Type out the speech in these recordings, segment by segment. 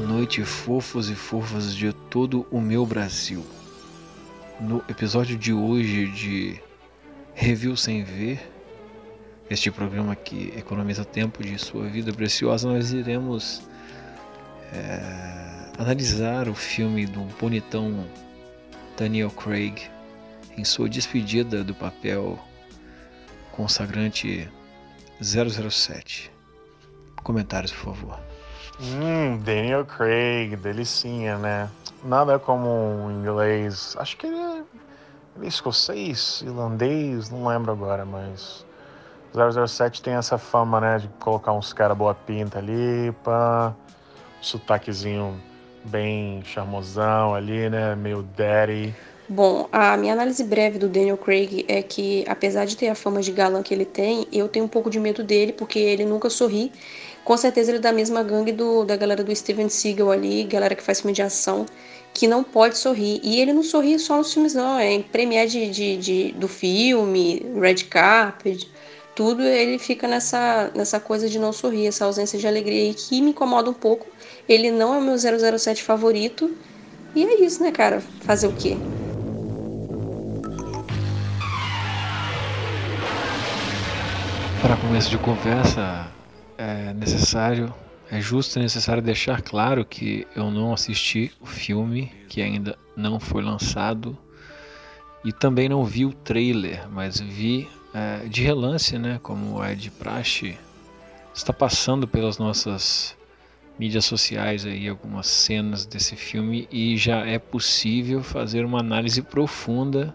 noite, fofos e fofas de todo o meu Brasil. No episódio de hoje de Review Sem Ver, este programa que economiza tempo de sua vida preciosa, nós iremos é, analisar o filme do bonitão Daniel Craig em sua despedida do papel consagrante 007. Comentários, por favor. Hum, Daniel Craig, delicinha, né? Nada como um inglês. Acho que ele é, ele é escocês, irlandês, não lembro agora, mas. 007 tem essa fama, né, de colocar uns cara boa pinta ali, pá, sotaquezinho bem charmosão ali, né, meio daddy. Bom, a minha análise breve do Daniel Craig é que, apesar de ter a fama de galã que ele tem, eu tenho um pouco de medo dele, porque ele nunca sorri. Com certeza ele é da mesma gangue do, da galera do Steven Seagal ali, galera que faz filme de ação, que não pode sorrir. E ele não sorri só nos filmes, não. É em premiere de, de, de, do filme, red carpet, tudo ele fica nessa, nessa coisa de não sorrir, essa ausência de alegria aí que me incomoda um pouco. Ele não é o meu 007 favorito. E é isso, né, cara? Fazer o quê? Para começo de conversa, é necessário, é justo e necessário deixar claro que eu não assisti o filme, que ainda não foi lançado, e também não vi o trailer, mas vi é, de relance, né, como é de praxe, está passando pelas nossas mídias sociais aí algumas cenas desse filme e já é possível fazer uma análise profunda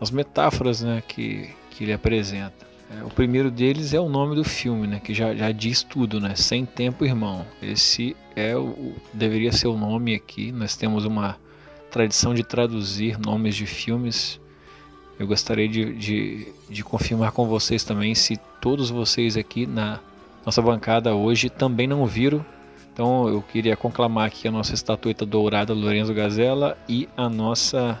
das metáforas né, que, que ele apresenta. É, o primeiro deles é o nome do filme, né, que já, já diz tudo, né, Sem Tempo Irmão. Esse é o deveria ser o nome aqui. Nós temos uma tradição de traduzir nomes de filmes. Eu gostaria de, de, de confirmar com vocês também se todos vocês aqui na nossa bancada hoje também não viram. Então eu queria conclamar aqui a nossa estatueta dourada Lorenzo Gazella e a nossa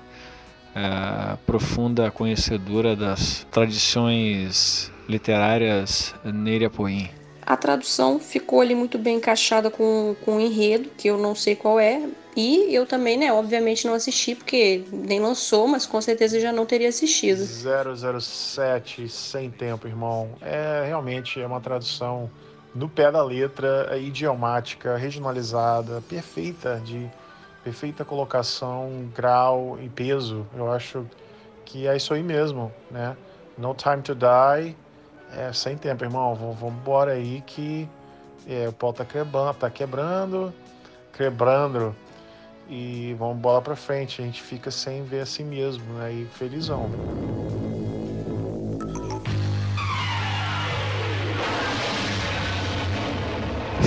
é, profunda conhecedora das tradições literárias Neiria Poim. A tradução ficou ali muito bem encaixada com, com o enredo, que eu não sei qual é, e eu também, né, obviamente não assisti, porque nem lançou, mas com certeza já não teria assistido. 007, sem tempo, irmão. É realmente é uma tradução no pé da letra, é idiomática, regionalizada, perfeita de perfeita colocação, grau e peso. Eu acho que é isso aí mesmo, né? No time to die, é sem tempo, irmão. Vamos embora aí que é, o pau tá quebrando, tá quebrando, quebrando e vamos bola para frente. A gente fica sem ver assim mesmo, né? E felizão.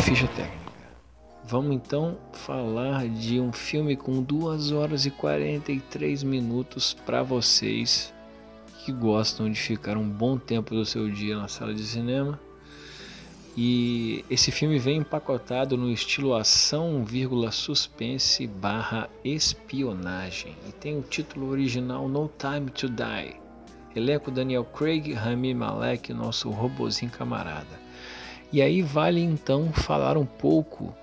Ficha técnica. Vamos então falar de um filme com 2 horas e 43 minutos para vocês que gostam de ficar um bom tempo do seu dia na sala de cinema. E esse filme vem empacotado no estilo ação, vírgula, suspense barra espionagem. E tem o título original No Time to Die. Elenco Daniel Craig, Rami Malek, nosso robozinho camarada. E aí vale então falar um pouco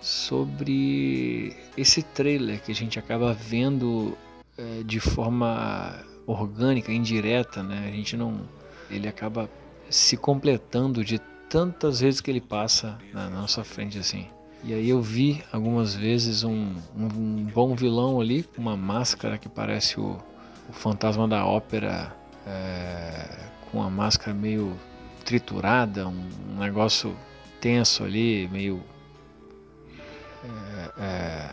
sobre esse trailer que a gente acaba vendo é, de forma orgânica, indireta, né? A gente não, ele acaba se completando de tantas vezes que ele passa na nossa frente assim. E aí eu vi algumas vezes um, um, bom vilão ali com uma máscara que parece o, o fantasma da ópera, é, com a máscara meio triturada, um, um negócio tenso ali, meio é, é,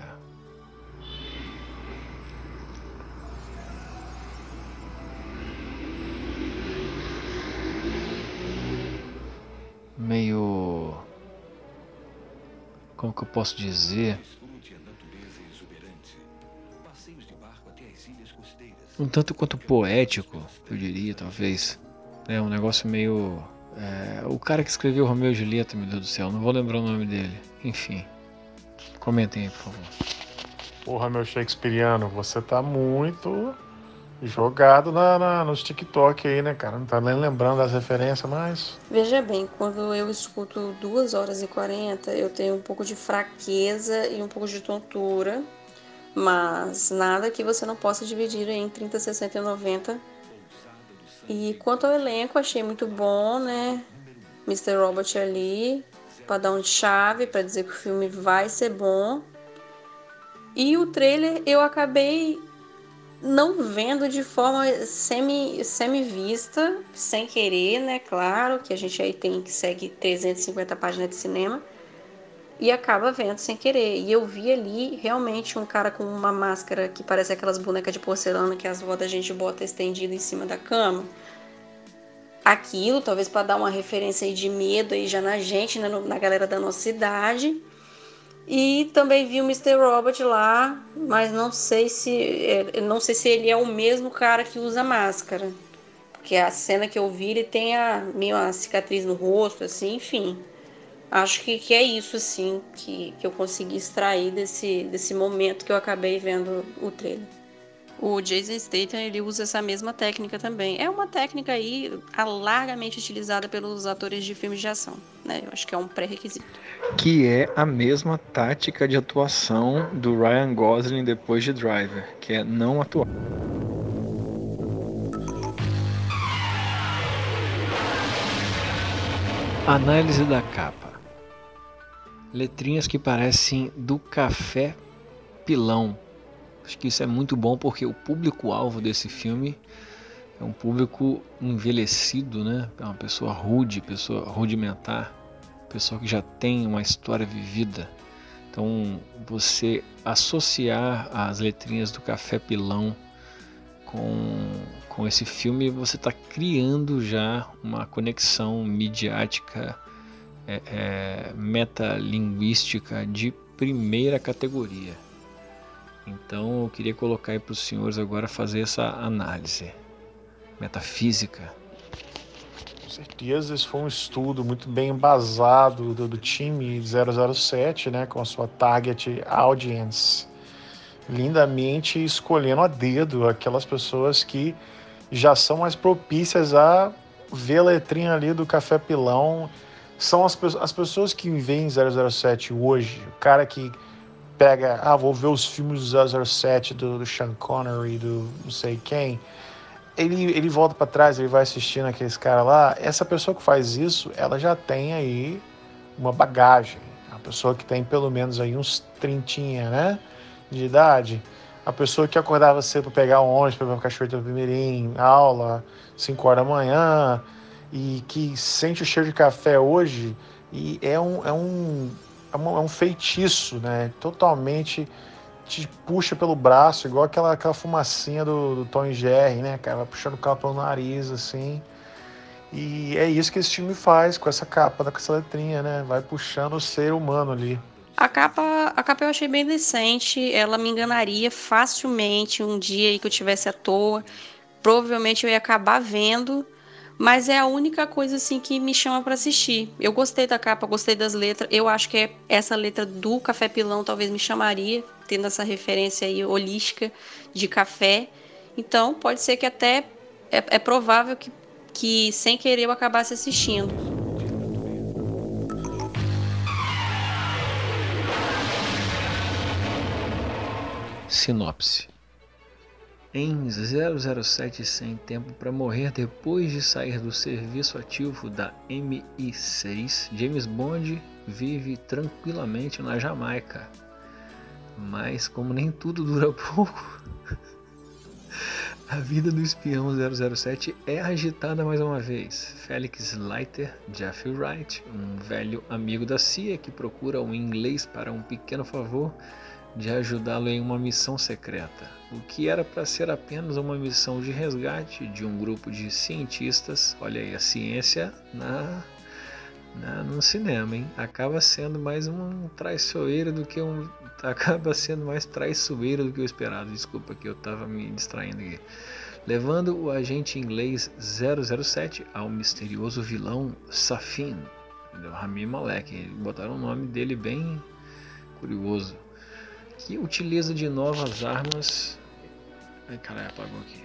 meio como que eu posso dizer? Um tanto quanto poético eu diria talvez. É um negócio meio é, o cara que escreveu Romeu e Julieta meu Deus do céu não vou lembrar o nome dele. Enfim Comentem aí, por favor. Porra, meu Shakespeareano, você tá muito Jogado na, na, nos TikTok aí, né, cara? Não tá nem lembrando das referências, mas. Veja bem, quando eu escuto 2 horas e 40, eu tenho um pouco de fraqueza e um pouco de tontura, mas nada que você não possa dividir em 30, 60 e 90. E quanto ao elenco, achei muito bom, né? Mr. Robert ali, para dar um chave, para dizer que o filme vai ser bom. E o trailer eu acabei não vendo de forma semi, semi-vista, sem querer, né? Claro, que a gente aí tem que segue 350 páginas de cinema e acaba vendo sem querer. E eu vi ali realmente um cara com uma máscara que parece aquelas bonecas de porcelana que as vó da gente bota estendida em cima da cama. Aquilo, talvez para dar uma referência aí de medo aí já na gente, né, na galera da nossa cidade. E também vi o Mr. Robert lá, mas não sei se é, não sei se ele é o mesmo cara que usa máscara. Porque a cena que eu vi, ele tem a meio cicatriz no rosto, assim, enfim. Acho que, que é isso, assim, que, que eu consegui extrair desse, desse momento que eu acabei vendo o trailer. O Jason Statham ele usa essa mesma técnica também. É uma técnica aí largamente utilizada pelos atores de filmes de ação, né? Eu acho que é um pré-requisito. Que é a mesma tática de atuação do Ryan Gosling depois de Driver, que é não atuar. Análise da capa. Letrinhas que parecem do café pilão Acho que isso é muito bom porque o público-alvo desse filme é um público envelhecido, né? É uma pessoa rude, pessoa rudimentar, pessoa que já tem uma história vivida. Então, você associar as letrinhas do Café Pilão com, com esse filme, você está criando já uma conexão midiática, é, é, metalinguística de primeira categoria. Então eu queria colocar aí para os senhores agora fazer essa análise metafísica. Com certeza, esse foi um estudo muito bem embasado do, do time 007, né, com a sua target audience, lindamente escolhendo a dedo aquelas pessoas que já são mais propícias a ver a letrinha ali do café pilão. São as, as pessoas que veem 007 hoje, o cara que pega, ah, vou ver os filmes do 007 do, do Sean Connery, do não sei quem, ele, ele volta para trás, ele vai assistindo aqueles caras lá. Essa pessoa que faz isso, ela já tem aí uma bagagem. A pessoa que tem pelo menos aí uns trintinha, né, de idade. A pessoa que acordava cedo para pegar um ônibus, para ver o cachorro do Primeirinho, aula, 5 horas da manhã, e que sente o cheiro de café hoje, e é um, é um é, um, é um feitiço, né? Totalmente te puxa pelo braço, igual aquela, aquela fumacinha do, do Tom Jerry, né, cara? Vai puxando o carro pelo nariz, assim. E é isso que esse time faz com essa capa, com essa letrinha, né? Vai puxando o ser humano ali. A capa, a capa eu achei bem decente. Ela me enganaria facilmente um dia aí que eu tivesse à toa. Provavelmente eu ia acabar vendo mas é a única coisa assim que me chama para assistir. Eu gostei da capa, gostei das letras. Eu acho que é essa letra do Café Pilão talvez me chamaria, tendo essa referência aí holística de café. Então, pode ser que até é, é provável que, que sem querer eu acabasse assistindo. Sinopse em 007 Sem Tempo para Morrer depois de sair do serviço ativo da MI6, James Bond vive tranquilamente na Jamaica. Mas como nem tudo dura pouco, a vida do espião 007 é agitada mais uma vez. Felix Leiter, Jeffrey Wright, um velho amigo da CIA que procura um inglês para um pequeno favor, de ajudá-lo em uma missão secreta, o que era para ser apenas uma missão de resgate de um grupo de cientistas. Olha aí, a ciência na, na no cinema, hein? Acaba sendo mais um traiçoeiro do que um. Acaba sendo mais traiçoeiro do que o esperado. Desculpa que eu estava me distraindo aqui. Levando o agente inglês 007 ao misterioso vilão Safin, Rami Malek. Botaram o nome dele bem curioso que utiliza de novas armas. Ai caralho, apagou aqui.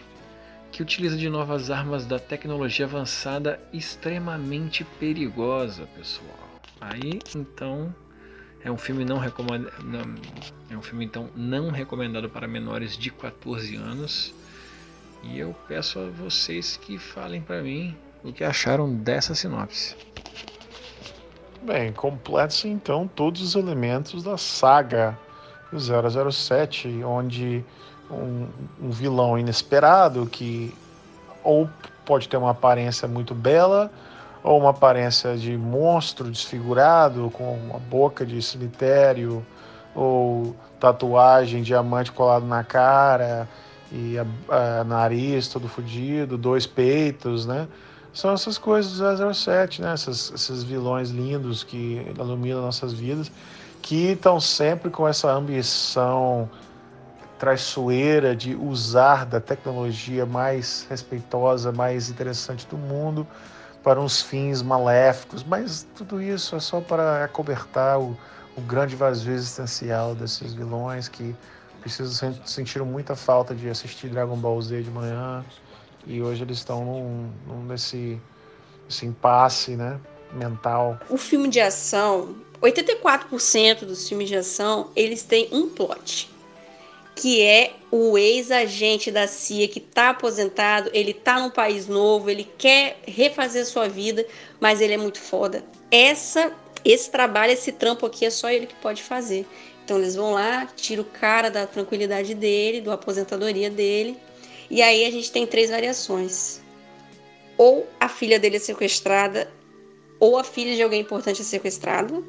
que utiliza de novas armas da tecnologia avançada extremamente perigosa, pessoal. Aí então é um filme não recomendado, é um filme então não recomendado para menores de 14 anos. E eu peço a vocês que falem para mim o que acharam dessa sinopse. Bem, completa então todos os elementos da saga do 007, onde um, um vilão inesperado que ou pode ter uma aparência muito bela ou uma aparência de monstro desfigurado com uma boca de cemitério ou tatuagem, diamante colado na cara e a, a nariz todo fodido, dois peitos, né? São essas coisas do 007, né? Essas, esses vilões lindos que iluminam nossas vidas, que estão sempre com essa ambição traiçoeira de usar da tecnologia mais respeitosa, mais interessante do mundo para uns fins maléficos, mas tudo isso é só para acobertar o, o grande vazio existencial desses vilões que precisam sentir muita falta de assistir Dragon Ball Z de manhã e hoje eles estão num, num nesse impasse né, mental. O filme de ação, 84% dos filmes de ação, eles têm um plot que é o ex-agente da CIA que está aposentado, ele está num país novo, ele quer refazer sua vida, mas ele é muito foda. Essa, esse trabalho, esse trampo aqui é só ele que pode fazer. Então eles vão lá, tira o cara da tranquilidade dele, da aposentadoria dele, e aí a gente tem três variações. Ou a filha dele é sequestrada, ou a filha de alguém importante é sequestrada,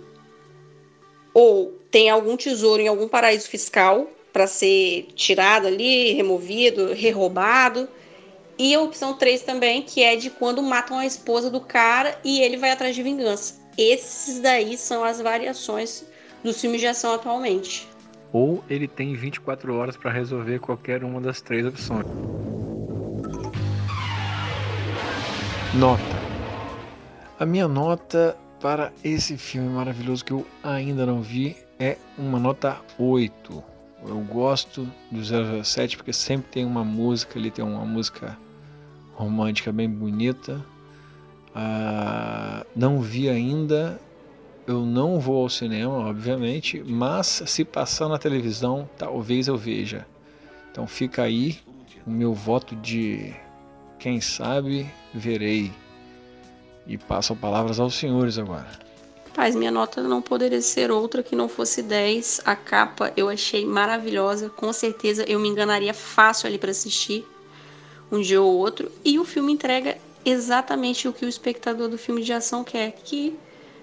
ou tem algum tesouro em algum paraíso fiscal para ser tirado ali, removido, reroubado. E a opção 3 também, que é de quando matam a esposa do cara e ele vai atrás de vingança. Esses daí são as variações dos filmes de ação atualmente. Ou ele tem 24 horas para resolver qualquer uma das três opções. Nota. A minha nota para esse filme maravilhoso que eu ainda não vi é uma nota 8. Eu gosto do 007 porque sempre tem uma música ali, tem uma música romântica bem bonita. Ah, não vi ainda, eu não vou ao cinema, obviamente, mas se passar na televisão, talvez eu veja. Então fica aí o meu voto de quem sabe verei. E passo palavras aos senhores agora. Paz, minha nota não poderia ser outra que não fosse 10. A capa eu achei maravilhosa. Com certeza eu me enganaria fácil ali para assistir um dia ou outro. E o filme entrega exatamente o que o espectador do filme de ação quer, que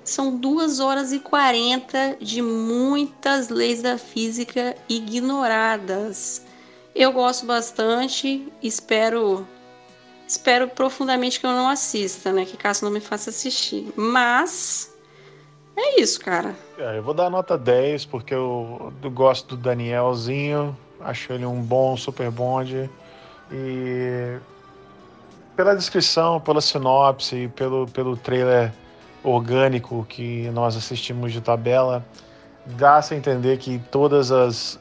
são 2 horas e 40 de muitas leis da física ignoradas. Eu gosto bastante, espero espero profundamente que eu não assista, né? Que caso não me faça assistir. Mas é isso, cara. É, eu vou dar nota 10 porque eu, eu gosto do Danielzinho, acho ele um bom super bonde e pela descrição, pela sinopse, pelo pelo trailer orgânico que nós assistimos de tabela, dá-se a entender que todas as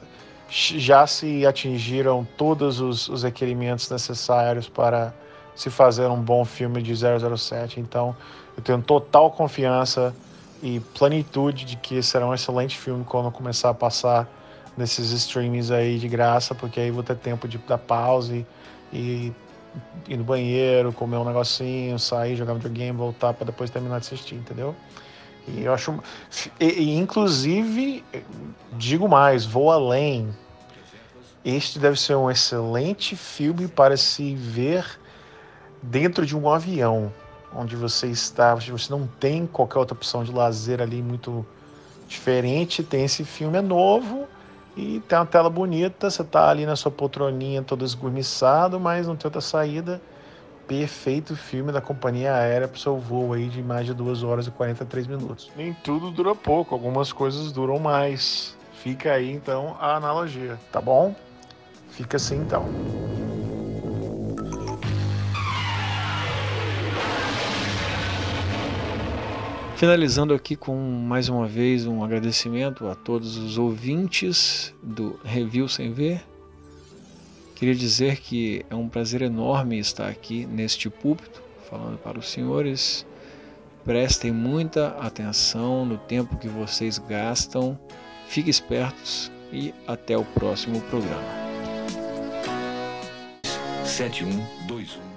já se atingiram todos os, os requerimentos necessários para se fazer um bom filme de 007. Então, eu tenho total confiança e plenitude de que será um excelente filme quando começar a passar nesses streamings aí de graça, porque aí vou ter tempo de dar pause e ir no banheiro, comer um negocinho, sair, jogar videogame, voltar para depois terminar de assistir, entendeu? E eu acho. E, e, inclusive, digo mais, vou além. Este deve ser um excelente filme para se ver dentro de um avião onde você está, você não tem qualquer outra opção de lazer ali muito diferente. Tem esse filme é novo e tem uma tela bonita, você está ali na sua poltroninha todo esgurniçado, mas não tem outra saída. Perfeito filme da companhia aérea para o seu voo aí de mais de 2 horas e 43 minutos. Nem tudo dura pouco, algumas coisas duram mais. Fica aí então a analogia, tá bom? Fica assim então. Finalizando aqui com mais uma vez um agradecimento a todos os ouvintes do Review Sem Ver Queria dizer que é um prazer enorme estar aqui neste púlpito falando para os senhores. Prestem muita atenção no tempo que vocês gastam. Fiquem espertos e até o próximo programa. 712100